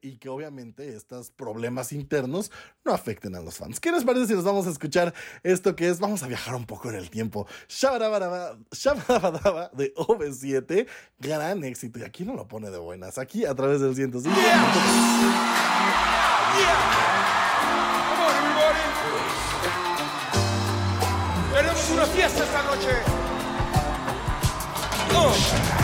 y que obviamente estos problemas internos no afecten a los fans. ¿Qué les parece si nos vamos a escuchar esto que es? Vamos a viajar un poco en el tiempo. Shabadabadaba de OV7, gran éxito. Y aquí no lo pone de buenas, aquí a través del 105. Yeah. Yeah. Tenemos una fiesta esta noche. Oh.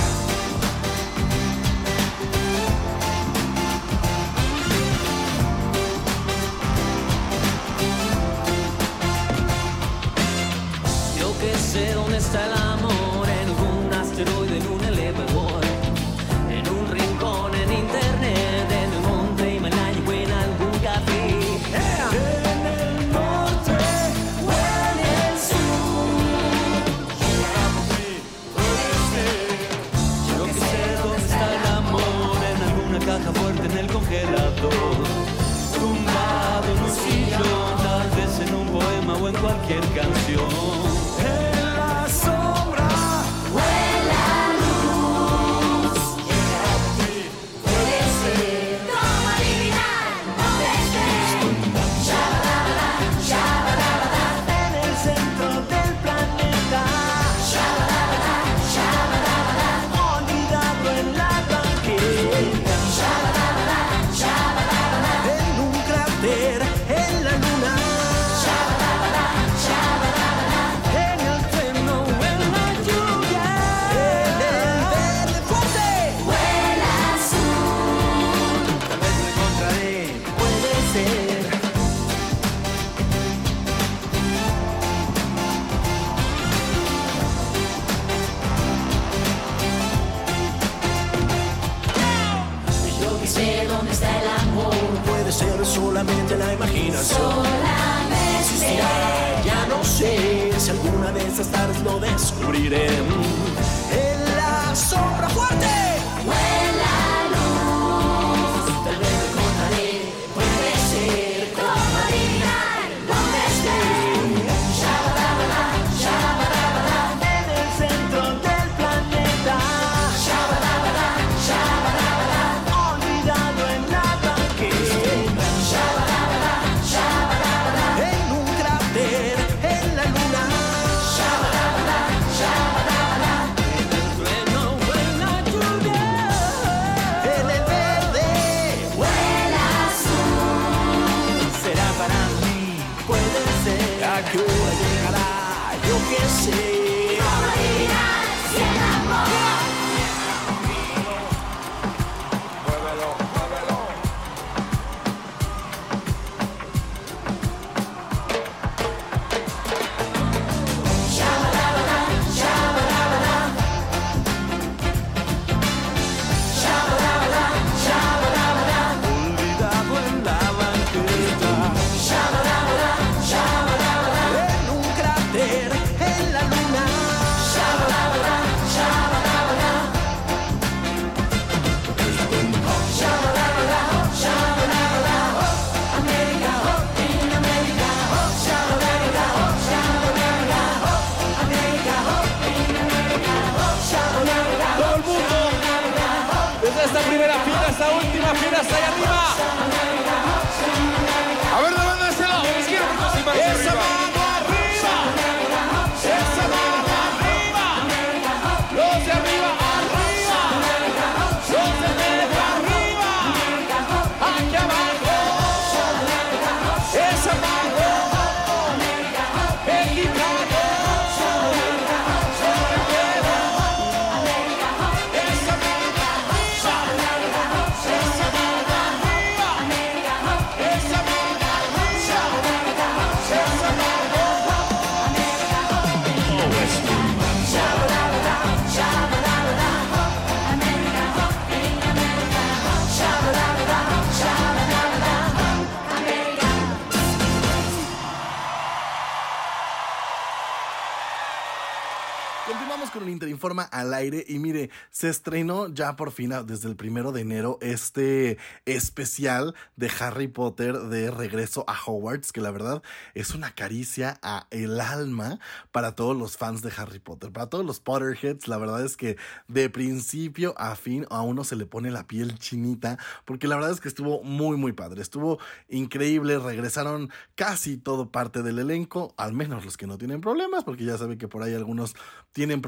tumbado en un sillón, tal vez en un poema o en cualquier canción. it in. primera fila, esa última fila, allá arriba. Con el Interinforma al aire y mire, se estrenó ya por fin a- desde el primero de enero este especial de Harry Potter de regreso a Hogwarts, que la verdad es una caricia a el alma para todos los fans de Harry Potter, para todos los Potterheads, la verdad es que de principio a fin a uno se le pone la piel chinita, porque la verdad es que estuvo muy muy padre, estuvo increíble, regresaron casi todo parte del elenco, al menos los que no tienen problemas, porque ya saben que por ahí algunos tienen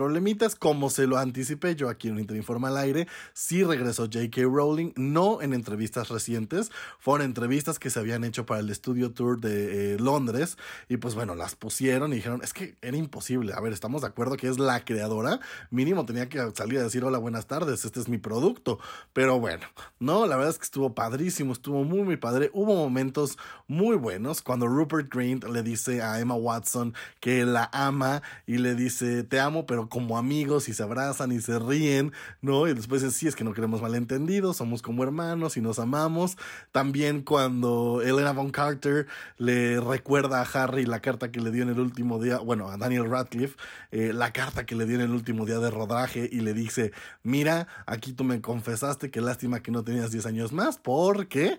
como se lo anticipé yo aquí en Interinforma al aire, sí regresó J.K. Rowling, no en entrevistas recientes, fueron entrevistas que se habían hecho para el Studio Tour de eh, Londres, y pues bueno, las pusieron y dijeron, es que era imposible, a ver, estamos de acuerdo que es la creadora, mínimo tenía que salir a decir, hola, buenas tardes, este es mi producto, pero bueno, no, la verdad es que estuvo padrísimo, estuvo muy, muy padre, hubo momentos muy buenos, cuando Rupert Grint le dice a Emma Watson que la ama y le dice, te amo, pero como amigos y se abrazan y se ríen, ¿no? Y después dice, sí, es que no queremos malentendidos, somos como hermanos y nos amamos. También cuando Elena Von Carter le recuerda a Harry la carta que le dio en el último día, bueno, a Daniel Radcliffe, eh, la carta que le dio en el último día de rodaje y le dice, mira, aquí tú me confesaste que lástima que no tenías 10 años más porque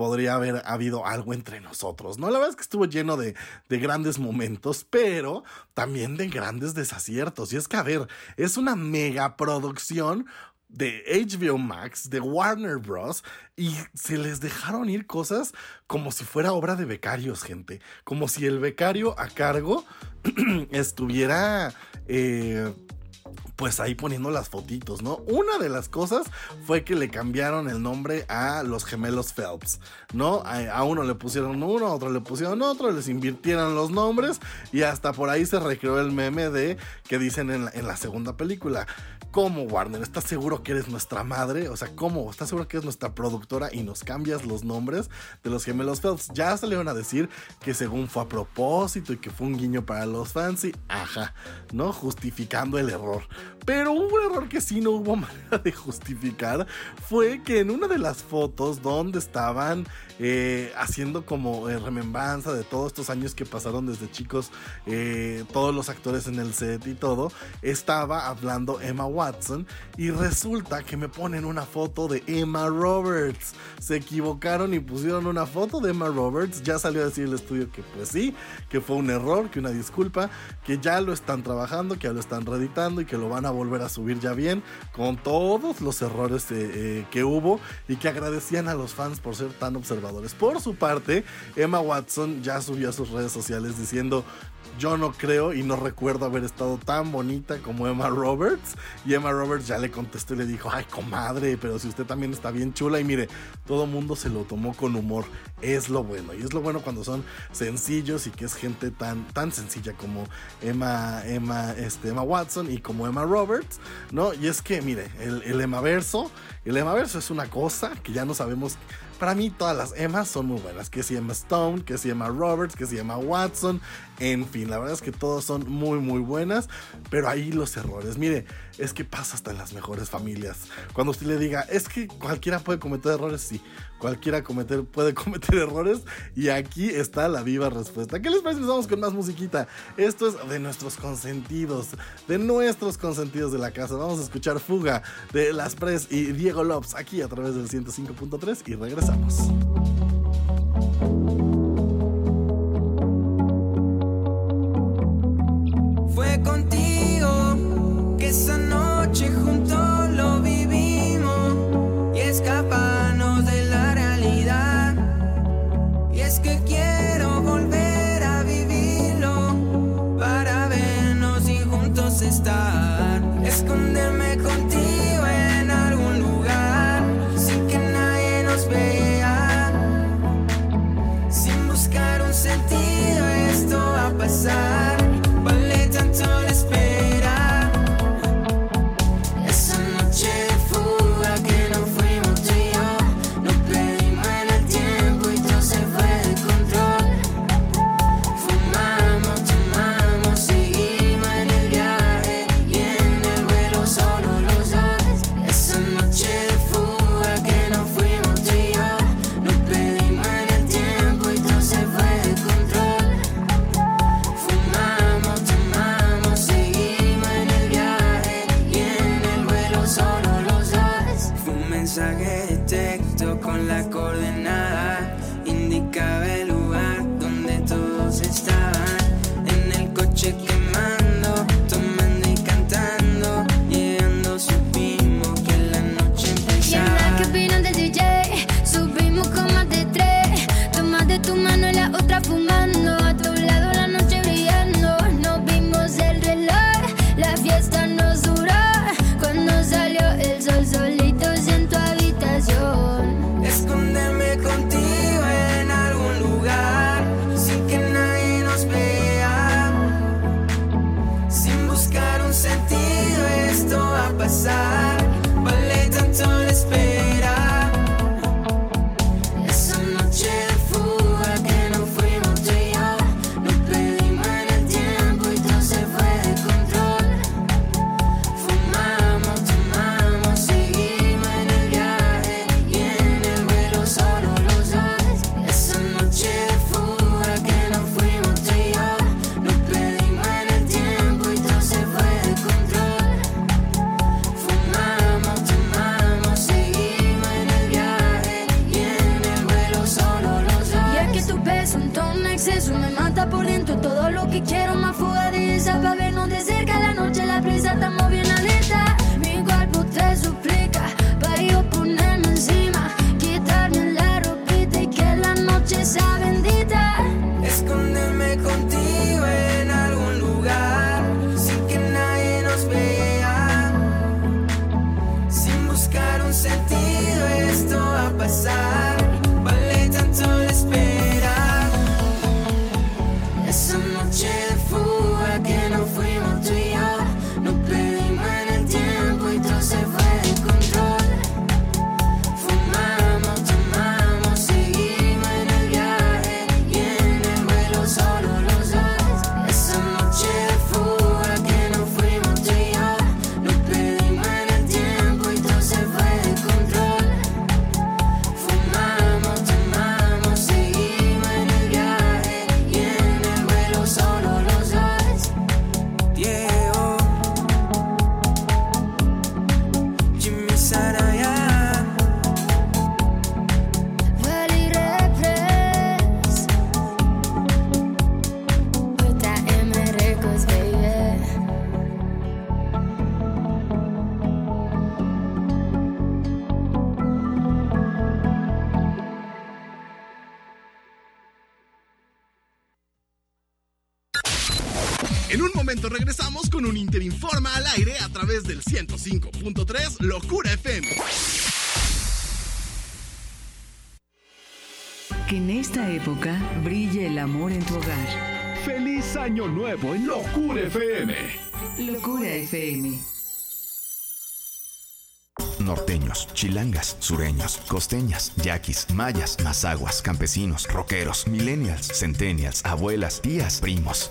podría haber habido algo entre nosotros, ¿no? La verdad es que estuvo lleno de, de grandes momentos, pero también de grandes desaciertos. Y es que, a ver, es una mega producción de HBO Max, de Warner Bros. Y se les dejaron ir cosas como si fuera obra de becarios, gente. Como si el becario a cargo estuviera... eh, pues ahí poniendo las fotitos, ¿no? Una de las cosas fue que le cambiaron el nombre a los gemelos Phelps, ¿no? A, uno le pusieron uno, a otro le pusieron otro, les invirtieron los nombres y hasta por ahí se recreó el meme de que dicen en la, en la segunda película. ¿Cómo, Warner? ¿Estás seguro que eres nuestra madre? O sea, ¿cómo? ¿Estás seguro que eres nuestra productora y nos cambias los nombres de los gemelos Phelps? Ya salieron a decir que según fue a propósito y que fue un guiño para los fans y ajá, ¿no? Justificando el error. Pero un error que sí no hubo manera de justificar fue que en una de las fotos donde estaban eh, haciendo como eh, remembranza de todos estos años que pasaron desde chicos, eh, todos los actores en el set y todo, estaba hablando Emma Watson y resulta que me ponen una foto de Emma Roberts. Se equivocaron y pusieron una foto de Emma Roberts. Ya salió a decir el estudio que pues sí, que fue un error, que una disculpa, que ya lo están trabajando, que ya lo están reeditando y que lo van a volver a subir ya bien con todos los errores eh, eh, que hubo y que agradecían a los fans por ser tan observadores. Por su parte, Emma Watson ya subió a sus redes sociales diciendo yo no creo y no recuerdo haber estado tan bonita como Emma Roberts. Y Emma Roberts ya le contestó y le dijo, ay comadre, pero si usted también está bien chula. Y mire, todo mundo se lo tomó con humor. Es lo bueno. Y es lo bueno cuando son sencillos y que es gente tan, tan sencilla como Emma, Emma, este, Emma Watson y como Emma Roberts, ¿no? Y es que, mire, el, el Emma Verso, el Emma Verso es una cosa que ya no sabemos para mí todas las Emmas son muy buenas. Que si Emma Stone, que si Emma Roberts, que si Emma Watson. En fin, la verdad es que todas son muy muy buenas. Pero ahí los errores. Mire, es que pasa hasta en las mejores familias. Cuando usted le diga, es que cualquiera puede cometer errores, sí. Cualquiera cometer, puede cometer errores. Y aquí está la viva respuesta. ¿Qué les parece? Vamos con más musiquita. Esto es de nuestros consentidos. De nuestros consentidos de la casa. Vamos a escuchar Fuga de Las Pres y Diego Lopes aquí a través del 105.3 y regresamos. Fue contigo que esa noche regresamos con un Interinforma al aire a través del 105.3 Locura FM. Que en esta época brille el amor en tu hogar. ¡Feliz Año Nuevo en Locura FM! Locura FM. Norteños, chilangas, sureños, costeñas, yaquis, mayas, mazaguas, campesinos, rockeros, millennials, centennials, abuelas, tías, primos.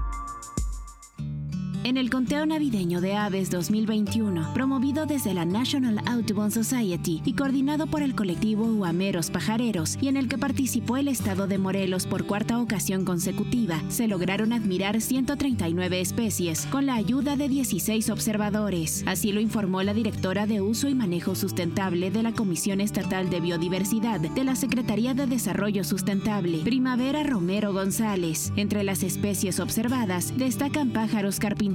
En el conteo navideño de Aves 2021, promovido desde la National Audubon Society y coordinado por el colectivo Huameros Pajareros, y en el que participó el estado de Morelos por cuarta ocasión consecutiva, se lograron admirar 139 especies con la ayuda de 16 observadores. Así lo informó la directora de Uso y Manejo Sustentable de la Comisión Estatal de Biodiversidad de la Secretaría de Desarrollo Sustentable, Primavera Romero González. Entre las especies observadas destacan pájaros carpinteros,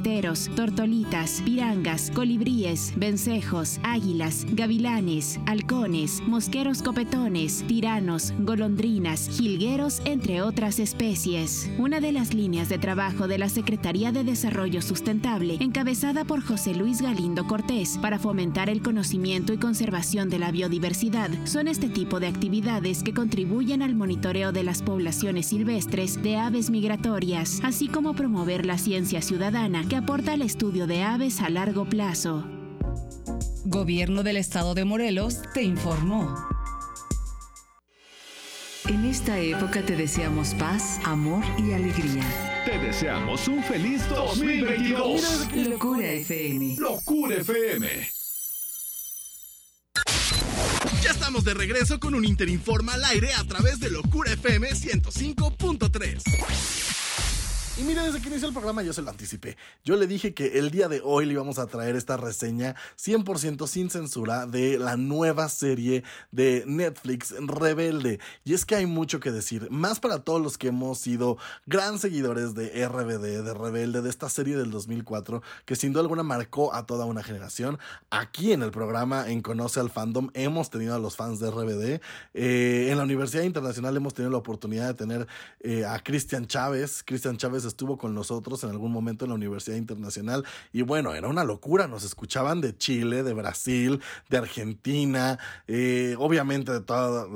tortolitas, pirangas, colibríes, vencejos, águilas, gavilanes, halcones, mosqueros copetones, tiranos, golondrinas, jilgueros, entre otras especies. Una de las líneas de trabajo de la Secretaría de Desarrollo Sustentable, encabezada por José Luis Galindo Cortés, para fomentar el conocimiento y conservación de la biodiversidad, son este tipo de actividades que contribuyen al monitoreo de las poblaciones silvestres de aves migratorias, así como promover la ciencia ciudadana que aporta al estudio de aves a largo plazo. Gobierno del Estado de Morelos te informó. En esta época te deseamos paz, amor y alegría. Te deseamos un feliz 2022. Locura FM. Locura FM. Ya estamos de regreso con un Interinforma al aire a través de Locura FM 105.3. Y mira, desde que inició el programa yo se lo anticipé. Yo le dije que el día de hoy le íbamos a traer esta reseña 100% sin censura de la nueva serie de Netflix, Rebelde. Y es que hay mucho que decir, más para todos los que hemos sido gran seguidores de RBD, de Rebelde, de esta serie del 2004, que sin duda alguna marcó a toda una generación. Aquí en el programa, en Conoce al Fandom, hemos tenido a los fans de RBD. Eh, en la Universidad Internacional hemos tenido la oportunidad de tener eh, a Cristian Chávez. Cristian Chávez estuvo con nosotros en algún momento en la Universidad Internacional y bueno, era una locura, nos escuchaban de Chile, de Brasil, de Argentina, eh, obviamente de toda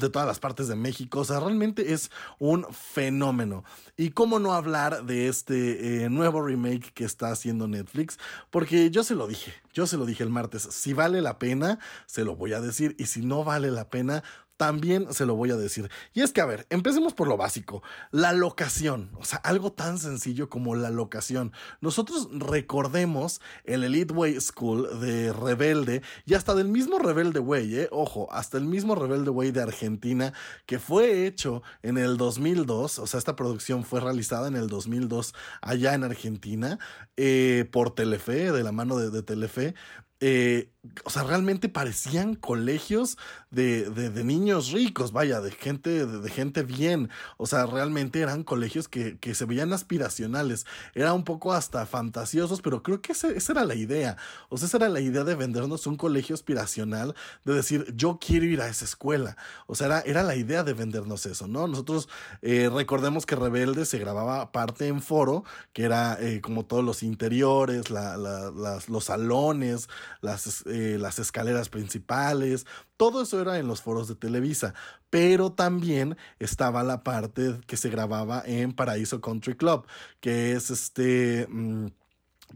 de todas las partes de México. O sea, realmente es un fenómeno. Y cómo no hablar de este eh, nuevo remake que está haciendo Netflix, porque yo se lo dije, yo se lo dije el martes, si vale la pena, se lo voy a decir, y si no vale la pena, también se lo voy a decir. Y es que, a ver, empecemos por lo básico. La locación. O sea, algo tan sencillo como la locación. Nosotros recordemos el Elite Way School de Rebelde y hasta del mismo Rebelde Way, ¿eh? Ojo, hasta el mismo Rebelde Way de Argentina que fue hecho en el 2002. O sea, esta producción fue realizada en el 2002 allá en Argentina eh, por Telefe, de la mano de, Telefe. Eh, o sea, realmente parecían colegios de, de, de niños ricos, vaya, de gente, de, gente bien. O sea, realmente eran colegios que, que se veían aspiracionales. Era un poco hasta fantasiosos, pero creo que ese- esa era la idea. O sea, esa era la idea de vendernos un colegio aspiracional, de decir, yo quiero ir a esa escuela. O sea, era, era la idea de vendernos eso, ¿no? Nosotros eh, recordemos que Rebelde se grababa parte en foro, que era eh, como todos los interiores, la- la- las- los salones, las, eh, las escaleras principales, todo eso era en los foros de Televisa, pero también estaba la parte que se grababa en Paraíso Country Club, que es este... mm,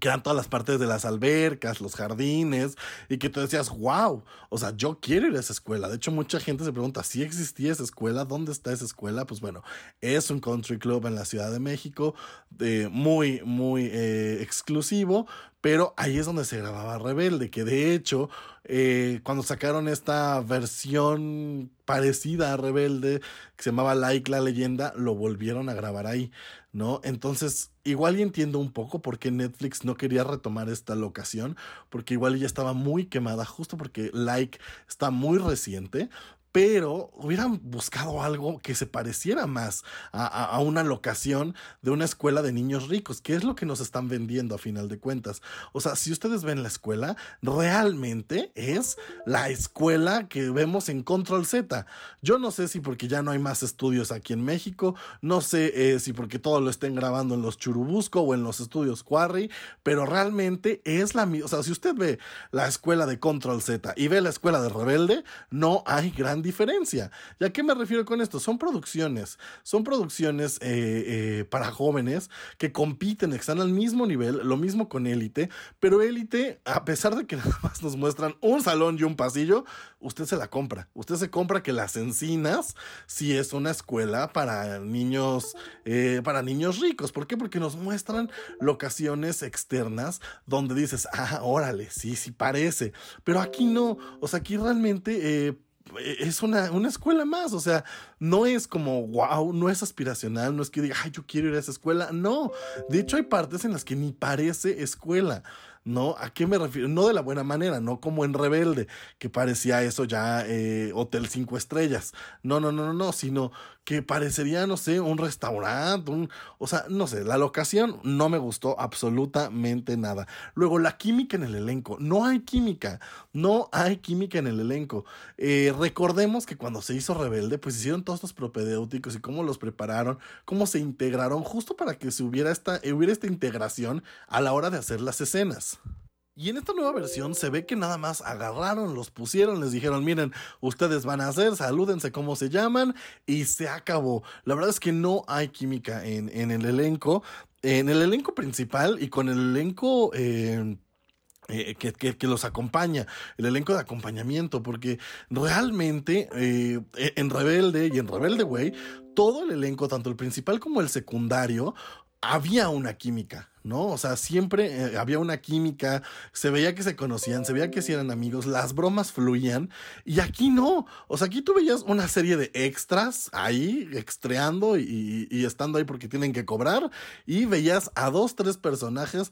que eran todas las partes de las albercas, los jardines, y que tú decías, wow, o sea, yo quiero ir a esa escuela. De hecho, mucha gente se pregunta, ¿si existía esa escuela? ¿Dónde está esa escuela? Pues bueno, es un country club en la Ciudad de México, eh, muy, muy eh, exclusivo, pero ahí es donde se grababa Rebelde, que de hecho, eh, cuando sacaron esta versión parecida a Rebelde, que se llamaba Like la leyenda, lo volvieron a grabar ahí, ¿no? Entonces, igual y entiendo un poco por qué Netflix no quería retomar esta locación, porque igual ya estaba muy quemada, justo porque Like está muy reciente, pero hubieran buscado algo que se pareciera más a, a- una locación de una escuela de niños ricos, que es lo que nos están vendiendo a final de cuentas. O sea, si ustedes ven la escuela, realmente es la escuela que vemos en Control Z. Yo no sé si porque ya no hay más estudios aquí en México, no sé eh, si porque todo lo estén grabando en los Churubusco o en los estudios Quarry, pero realmente es la misma. O sea, si usted ve la escuela de Control Z y ve la escuela de Rebelde, no hay gran diferencia. ¿Y a qué me refiero con esto? Son producciones, son producciones eh, eh, para jóvenes que compiten, que están al mismo nivel, lo mismo con Élite, pero Élite, a pesar de que nada más nos muestran un salón y un pasillo, usted se la compra. Usted se compra que Las Encinas sí es una escuela para niños, eh, para niños ricos. ¿Por qué? Porque nos muestran locaciones externas donde dices, ah, órale, sí, sí parece. Pero aquí no, o sea, aquí realmente... es una, una escuela más, o sea, no es como, wow, no es aspiracional, no es que diga, ay, yo quiero ir a esa escuela, no, de hecho hay partes en las que ni parece escuela, ¿no? ¿A qué me refiero? No de la buena manera, no como en Rebelde, que parecía eso ya eh, Hotel Cinco Estrellas, no, no, no, no, no, sino que parecería, no sé, un restaurante, un, o sea, no sé, la locación no me gustó absolutamente nada. Luego, la química en el elenco, no hay química, no hay química en el elenco. Eh, recordemos que cuando se hizo Rebelde, pues hicieron todos estos propedéuticos y cómo los prepararon, cómo se integraron, justo para que se hubiera esta, hubiera esta integración a la hora de hacer las escenas. Y en esta nueva versión se ve que nada más agarraron, los pusieron, les dijeron, miren, ustedes van a hacer, salúdense cómo se llaman y se acabó. La verdad es que no hay química en, en el elenco, en el elenco principal y con el elenco... eh, eh, que, que- que los acompaña, el elenco de acompañamiento, porque realmente eh, en Rebelde y en Rebelde Way, todo el elenco, tanto el principal como el secundario, había una química, ¿no? O sea, siempre eh, había una química, se veía que se conocían, se veía que eran amigos, las bromas fluían, y aquí no, o sea, aquí tú veías una serie de extras ahí, extreando y, y estando ahí porque tienen que cobrar, y veías a dos, tres personajes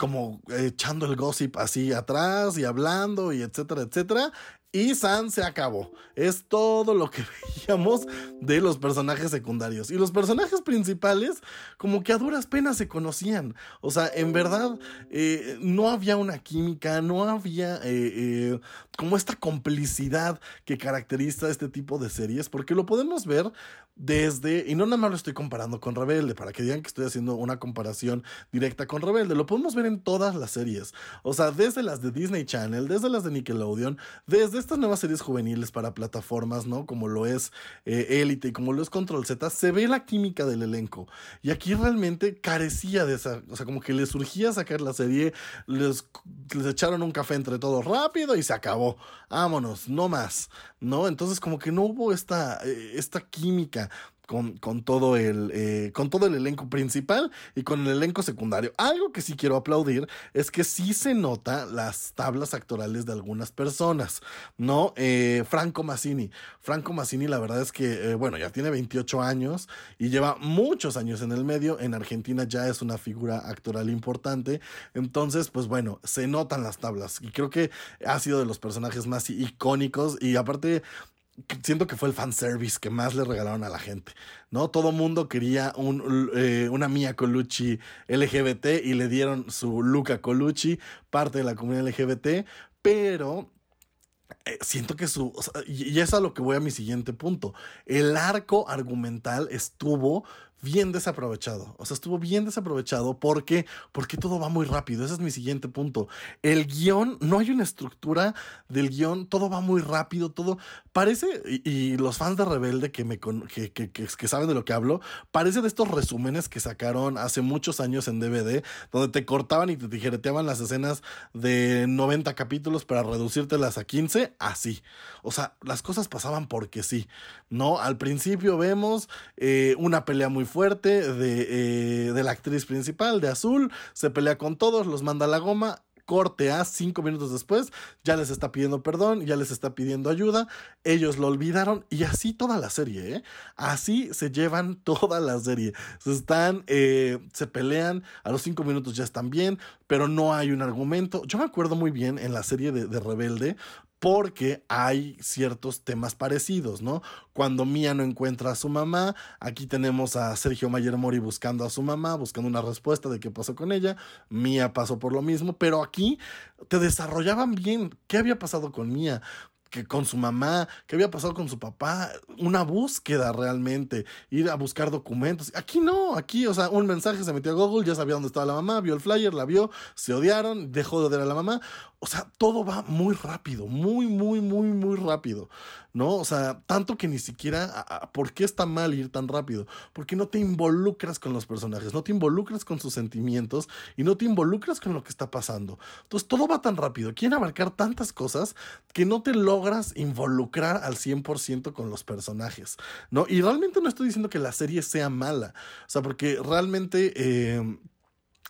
como echando el gossip así atrás y hablando y etcétera, etcétera. Y San se acabó. Es todo lo que veíamos de los personajes secundarios. Y los personajes principales, como que a duras penas se conocían. O sea, en verdad, eh, no había una química, no había eh, eh, como esta complicidad que caracteriza este tipo de series, porque lo podemos ver desde, y no nada más lo estoy comparando con Rebelde, para que digan que estoy haciendo una comparación directa con Rebelde, lo podemos ver en todas las series, o sea, desde las de Disney Channel, desde las de Nickelodeon, desde estas nuevas series juveniles para plataformas, ¿no? Como lo es eh, Elite y como lo es Control Z, se ve la química del elenco, y aquí realmente carecía de esa, o sea, como que les surgía sacar la serie, les, les echaron un café entre todos rápido y se acabó, vámonos, no más, ¿no? Entonces como que no hubo esta, eh, esta química con, todo el, eh, con todo el elenco principal y con el elenco secundario. Algo que sí quiero aplaudir es que sí se nota las tablas actorales de algunas personas, ¿no? Eh, Franco Massini. Franco Massini, la verdad es que, eh, bueno, ya tiene 28 años y lleva muchos años en el medio. En Argentina ya es una figura actoral importante. Entonces, pues bueno, se notan las tablas y creo que ha sido de los personajes más icónicos y aparte siento que fue el fanservice que más le regalaron a la gente, ¿no? Todo mundo quería un, eh, una Mia Colucci LGBT y le dieron su Luca Colucci, parte de la comunidad LGBT, pero eh, siento que su. y y es a lo que voy a mi siguiente punto. El arco argumental estuvo bien desaprovechado. O sea, estuvo bien desaprovechado porque, porque todo va muy rápido. Ese es mi siguiente punto. El guion, no hay una estructura del guion, todo va muy rápido, todo parece, y, los fans de Rebelde que, me con- que, que- que- que saben de lo que hablo, parece de estos resúmenes que sacaron hace muchos años en DVD, donde te cortaban y te tijereteaban las escenas de 90 capítulos para reducírtelas a 15, así. O sea, las cosas pasaban porque sí, ¿no? Al principio vemos eh, una pelea muy fuerte de, eh, de la actriz principal, de Azul, se pelea con todos, los manda a la goma. Corte a cinco minutos después, ya les está pidiendo perdón, ya les está pidiendo ayuda, ellos lo olvidaron y así toda la serie, ¿eh? Así se llevan toda la serie. Se están, eh, se pelean, a los cinco minutos ya están bien, pero no hay un argumento. Yo me acuerdo muy bien en la serie de, de Rebelde, porque hay ciertos temas parecidos, ¿no? Cuando Mía no encuentra a su mamá, aquí tenemos a Sergio Mayer Mori buscando a su mamá, buscando una respuesta de qué pasó con ella. Mía pasó por lo mismo, pero aquí te desarrollaban bien qué había pasado con Mía que con su mamá, qué había pasado con su papá, una búsqueda realmente, ir a buscar documentos. Aquí no, aquí, o sea, un mensaje se metió a Google, ya sabía dónde estaba la mamá, vio el flyer, la vio, se odiaron, dejó de odiar a la mamá. O sea, todo va muy rápido, muy, muy, muy, muy rápido, ¿no? O sea, tanto que ni siquiera, ¿por qué está mal ir tan rápido? Porque no te involucras con los personajes, no te involucras con sus sentimientos y no te involucras con lo que está pasando. Entonces, todo va tan rápido, quieren abarcar tantas cosas que no te logras involucrar al 100% con los personajes, ¿no? Y realmente no estoy diciendo que la serie sea mala, o sea, porque realmente... eh,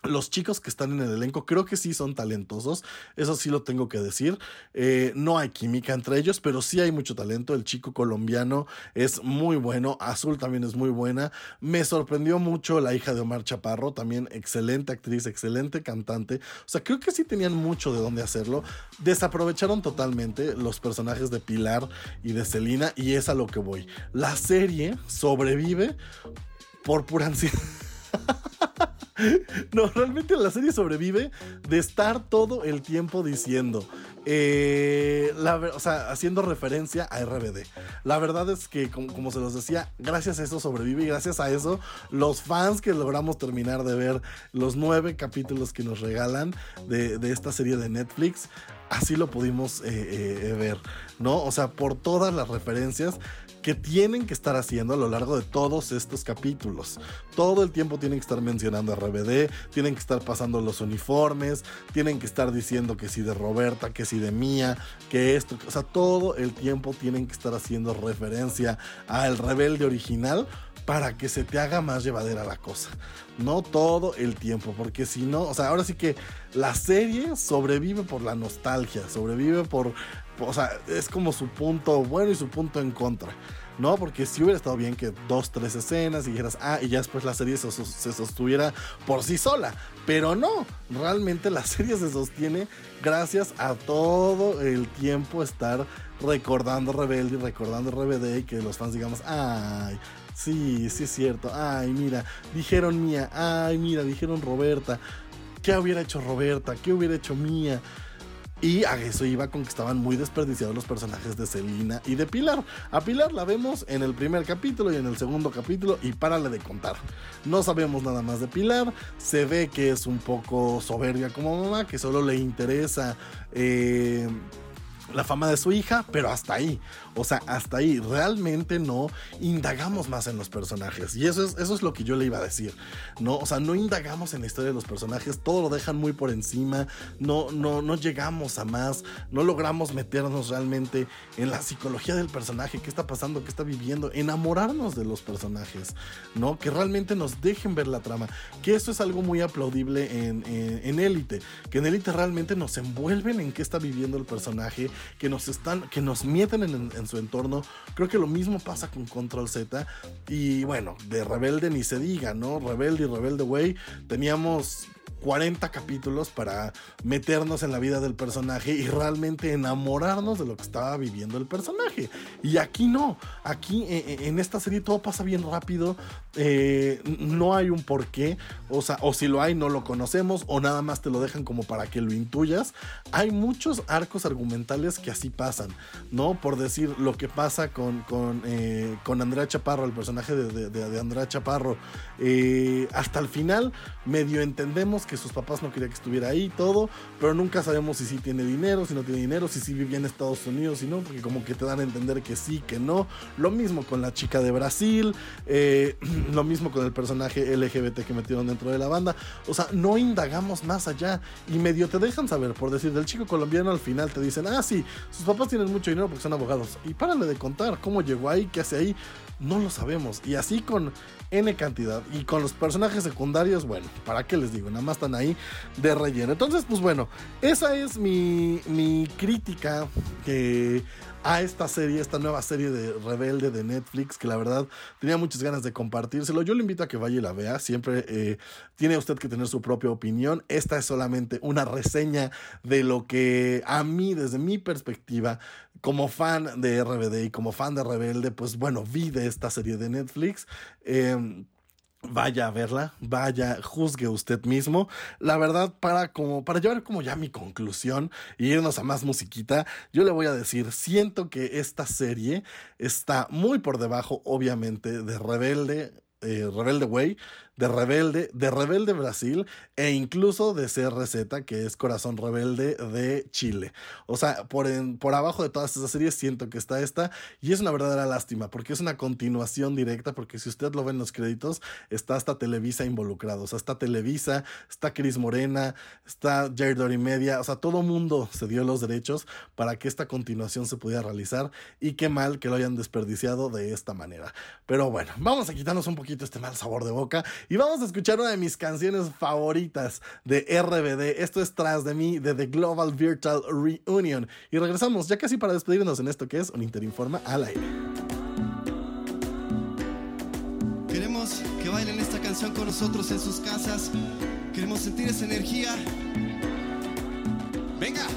los chicos que están en el elenco creo que sí son talentosos, eso sí lo tengo que decir. Eh, no hay química entre ellos, pero sí hay mucho talento. El chico colombiano es muy bueno, Azul también es muy buena. Me sorprendió mucho la hija de Omar Chaparro, también excelente actriz, excelente cantante. O sea, creo que sí tenían mucho de dónde hacerlo. Desaprovecharon totalmente los personajes de Pilar y de Celina y es a lo que voy. La serie sobrevive por pura ansiedad. No, realmente la serie sobrevive de estar todo el tiempo diciendo, eh, la o sea, haciendo referencia a RBD. La verdad es que, como, como se los decía, gracias a eso sobrevive y gracias a eso los fans que logramos terminar de ver los nueve capítulos que nos regalan de, de esta serie de Netflix, así lo pudimos eh, eh, ver, ¿no? O sea, por todas las referencias que tienen que estar haciendo a lo largo de todos estos capítulos. Todo el tiempo tienen que estar mencionando a RBD, tienen que estar pasando los uniformes, tienen que estar diciendo que sí de Roberta, que sí de Mía, que esto, o sea, todo el tiempo tienen que estar haciendo referencia al rebelde original para que se te haga más llevadera la cosa. No todo el tiempo, porque si no, o sea, ahora sí que la serie sobrevive por la nostalgia, sobrevive por, o sea, es como su punto bueno y su punto en contra. ¿no? Porque si hubiera estado bien que dos, tres escenas y dijeras, ah, y ya después la serie se, se sostuviera por sí sola. Pero no, realmente la serie se sostiene gracias a todo el tiempo estar recordando Rebelde y recordando RBD y que los fans digamos, ay, sí, sí es cierto, ay, mira, dijeron Mía, ay, mira, dijeron Roberta. ¿Qué hubiera hecho Roberta? ¿Qué hubiera hecho Mía? Y a eso iba con que estaban muy desperdiciados los personajes de Selina y de Pilar. A Pilar la vemos en el primer capítulo y en el segundo capítulo y párale de contar. No sabemos nada más de Pilar. Se ve que es un poco soberbia como mamá, que solo le interesa... eh, la fama de su hija, pero hasta ahí. O sea, hasta ahí. Realmente no indagamos más en los personajes. Y eso es, eso es lo que yo le iba a decir. ¿no? O sea, no indagamos en la historia de los personajes. Todo lo dejan muy por encima. No, no, no llegamos a más. No logramos meternos realmente en la psicología del personaje. ¿Qué está pasando? ¿Qué está viviendo? Enamorarnos de los personajes. ¿No? Que realmente nos dejen ver la trama. Que eso es algo muy aplaudible en, en, en Élite. Que en Élite realmente nos envuelven en qué está viviendo el personaje que nos están, que nos meten en, en su entorno. Creo que lo mismo pasa con Control Z. Y bueno, de Rebelde ni se diga, ¿no? Rebelde y Rebelde Way teníamos 40 capítulos para meternos en la vida del personaje y realmente enamorarnos de lo que estaba viviendo el personaje. Y aquí no, aquí eh, en esta serie todo pasa bien rápido, eh, no hay un porqué, o sea, o si lo hay no lo conocemos o nada más te lo dejan como para que lo intuyas. Hay muchos arcos argumentales que así pasan, ¿no? Por decir lo que pasa con, con, eh, con Andrea Chaparro, el personaje de- de Andrea Chaparro, eh, hasta el final medio entendemos que sus papás no querían que estuviera ahí todo, pero nunca sabemos si sí tiene dinero, si no tiene dinero, si sí vivía en Estados Unidos, si no, porque como que te dan a entender que sí, que no. Lo mismo con la chica de Brasil, eh, lo mismo con el personaje LGBT que metieron dentro de la banda. O sea, no indagamos más allá y medio te dejan saber, por decir, del chico colombiano al final te dicen, ah, sí, sus papás tienen mucho dinero porque son abogados. Y párale de contar cómo llegó ahí, qué hace ahí. No lo sabemos. Y así con N cantidad. Y con los personajes secundarios, bueno, ¿para qué les digo? Nada más están ahí de relleno. Entonces, pues bueno, esa es mi, mi crítica que a esta serie, esta nueva serie de Rebelde de Netflix, que la verdad tenía muchas ganas de compartírselo. Yo le invito a que vaya y la vea. Siempre eh, tiene usted que tener su propia opinión. Esta es solamente una reseña de lo que a mí, desde mi perspectiva, como fan de RBD y como fan de Rebelde, pues bueno, vi de esta serie de Netflix. Eh, Vaya a verla, vaya, juzgue usted mismo. La verdad, para como para llevar como ya mi conclusión y irnos a más musiquita, yo le voy a decir, siento que esta serie está muy por debajo, obviamente, de Rebelde, eh, Rebelde Way, de Rebelde, de Rebelde Brasil e incluso de CRZ, que es Corazón Rebelde de Chile. O sea, por, en- por abajo de todas esas series siento que está esta y es una verdadera lástima porque es una continuación directa porque si usted lo ve en los créditos está hasta Televisa involucrado, o sea, está Televisa, está Cris Morena, está Jared Dory Media, o sea, todo mundo se dio los derechos para que esta continuación se pudiera realizar y qué mal que lo hayan desperdiciado de esta manera. Pero bueno, vamos a quitarnos un poquito este mal sabor de boca y vamos a escuchar una de mis canciones favoritas de RBD. Esto es Tras de mí de The Global Virtual Reunion. Y regresamos ya casi para despedirnos en esto que es un Interinforma al aire. Queremos que bailen esta canción con nosotros en sus casas. Queremos sentir esa energía. Venga.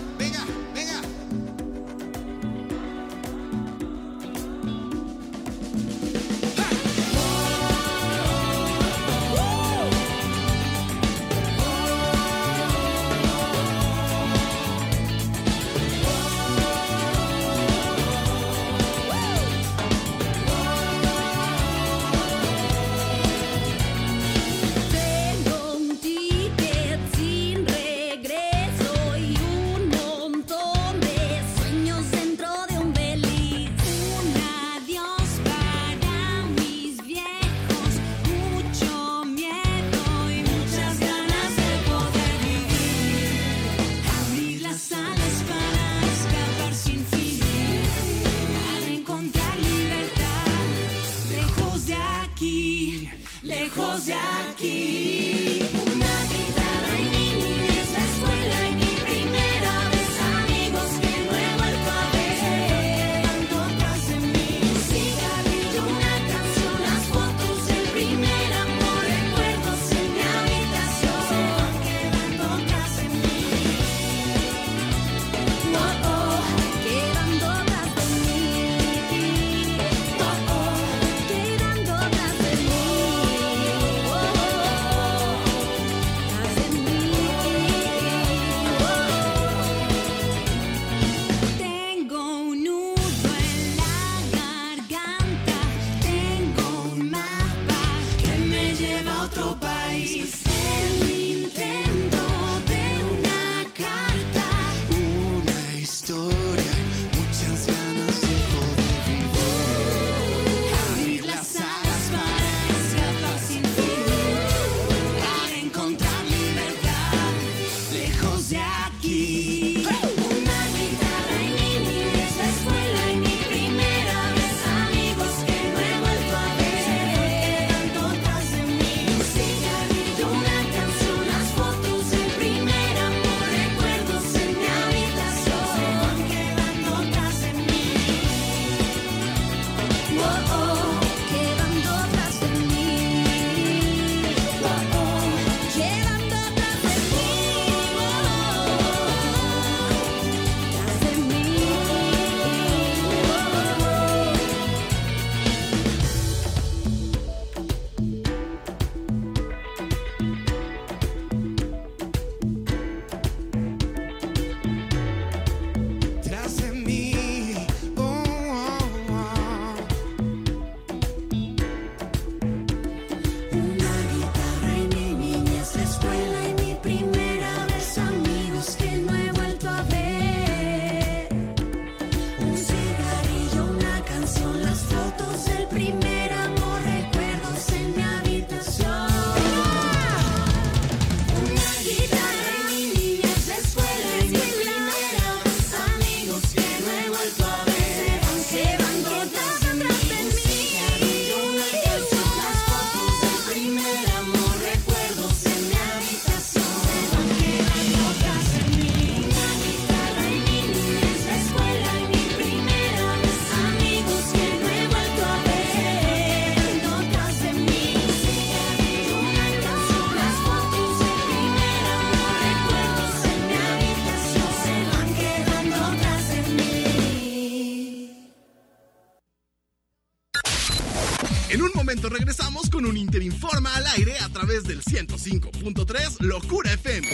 105.3 Locura FM.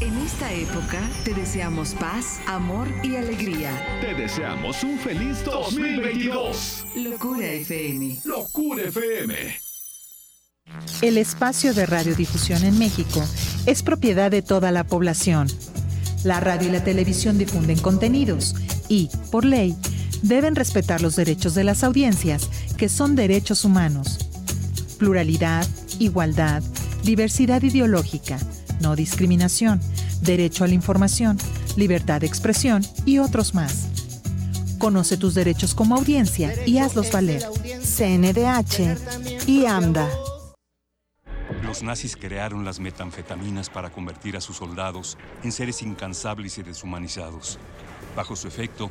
En esta época te deseamos paz, amor y alegría. Te deseamos un feliz 2022. Locura FM. Locura FM. El espacio de radiodifusión en México es propiedad de toda la población. La radio y la televisión difunden contenidos y, por ley, deben respetar los derechos de las audiencias, que son derechos humanos. Pluralidad, igualdad, diversidad ideológica, no discriminación, derecho a la información, libertad de expresión y otros más. Conoce tus derechos como audiencia y hazlos valer. CNDH y AMDA. Los nazis crearon las metanfetaminas para convertir a sus soldados en seres incansables y deshumanizados. Bajo su efecto,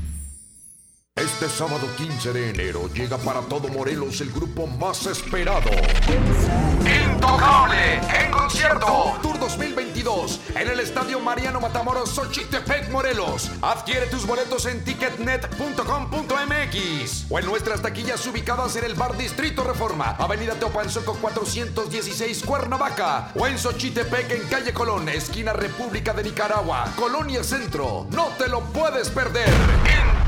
Este sábado 15 de enero llega para todo Morelos el grupo más esperado. Intocable en concierto. Tour 2022 en el Estadio Mariano Matamoros Xochitepec, Morelos. Adquiere tus boletos en ticketnet.com.mx o en nuestras taquillas ubicadas en el Bar Distrito Reforma, Avenida Teopanzoco 416 Cuernavaca o en Xochitepec en Calle Colón, esquina República de Nicaragua, Colonia Centro. No te lo puedes perder.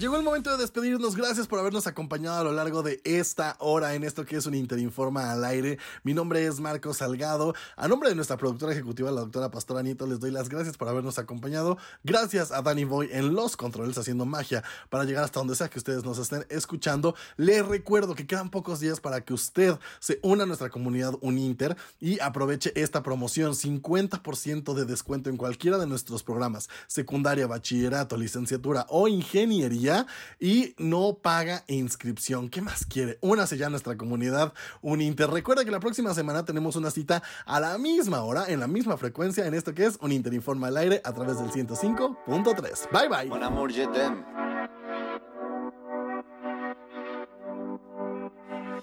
Llegó el momento de despedirnos. Gracias por habernos acompañado a lo largo de esta hora en esto que es un Interinforma al aire. Mi nombre es Marco Salgado. A nombre de nuestra productora ejecutiva, la doctora Pastora Nieto, les doy las gracias por habernos acompañado. Gracias a Danny Boy en los controles haciendo magia para llegar hasta donde sea que ustedes nos estén escuchando. Les recuerdo que quedan pocos días para que usted se una a nuestra comunidad Uninter y aproveche esta promoción. 50% de descuento en cualquiera de nuestros programas, secundaria, bachillerato, licenciatura o ingeniería y no paga inscripción. ¿Qué más quiere? Únase ya a nuestra comunidad Uninter. Recuerda que la próxima semana tenemos una cita a la misma hora, en la misma frecuencia, en esto que es un Interinforma al aire a través del 105.3. Bye bye.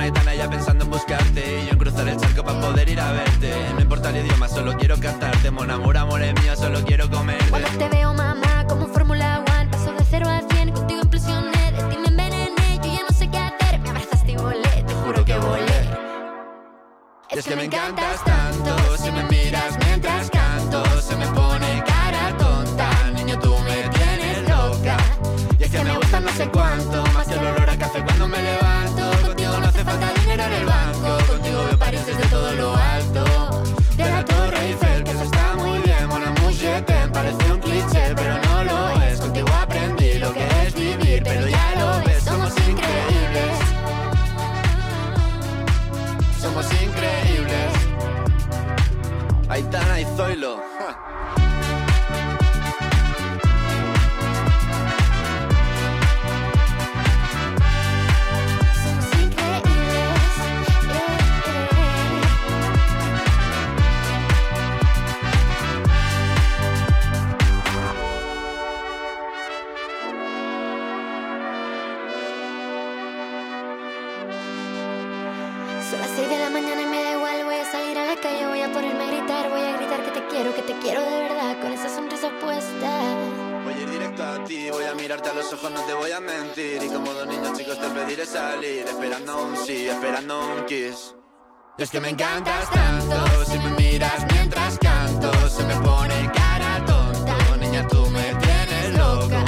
Aitana ya pensando en buscarte. Y yo en cruzar el charco para poder ir a verte. No importa el idioma, solo quiero cantarte. Mon amor, amor es mío, solo quiero comerte. Cuando te veo, mamá, como Fórmula One, paso de cero a cien, contigo impresioné, de ti me envenené, yo ya no sé qué hacer, me abrazaste y volé, te juro que volé. Y es que me encantas tanto Si me miras mientras canto Se me pone cara tonta. Niño, tú me tienes loca. Y es que me gusta no sé cuánto Zoilo es que me encantas tanto, si me miras mientras canto, se me pone cara tonta. Niña, tú me tienes loca.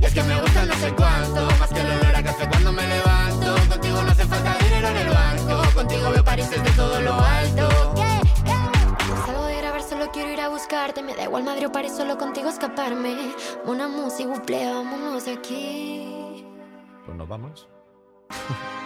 Es que me gusta no sé cuánto, más que el olor a café cuando me levanto. Contigo no hace falta dinero en el banco, contigo veo París desde todo lo alto. Salgo de grabar, solo quiero ir a buscarte. Me da igual Madrid o París, solo contigo escaparme. Una música, buple, vámonos aquí. Pues nos vamos.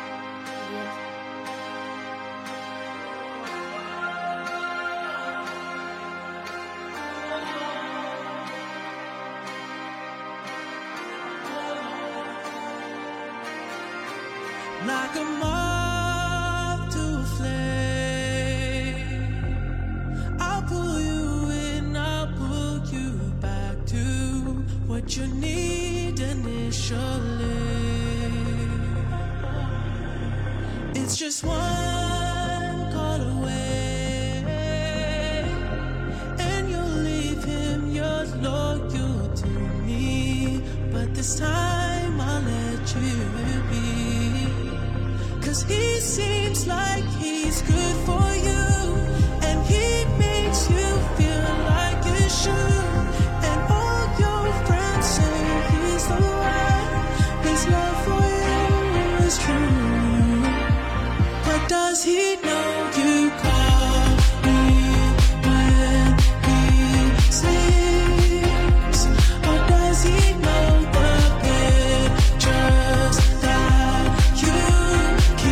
to a flame. I'll pull you in, I'll pull you back to what you need initially. It's just one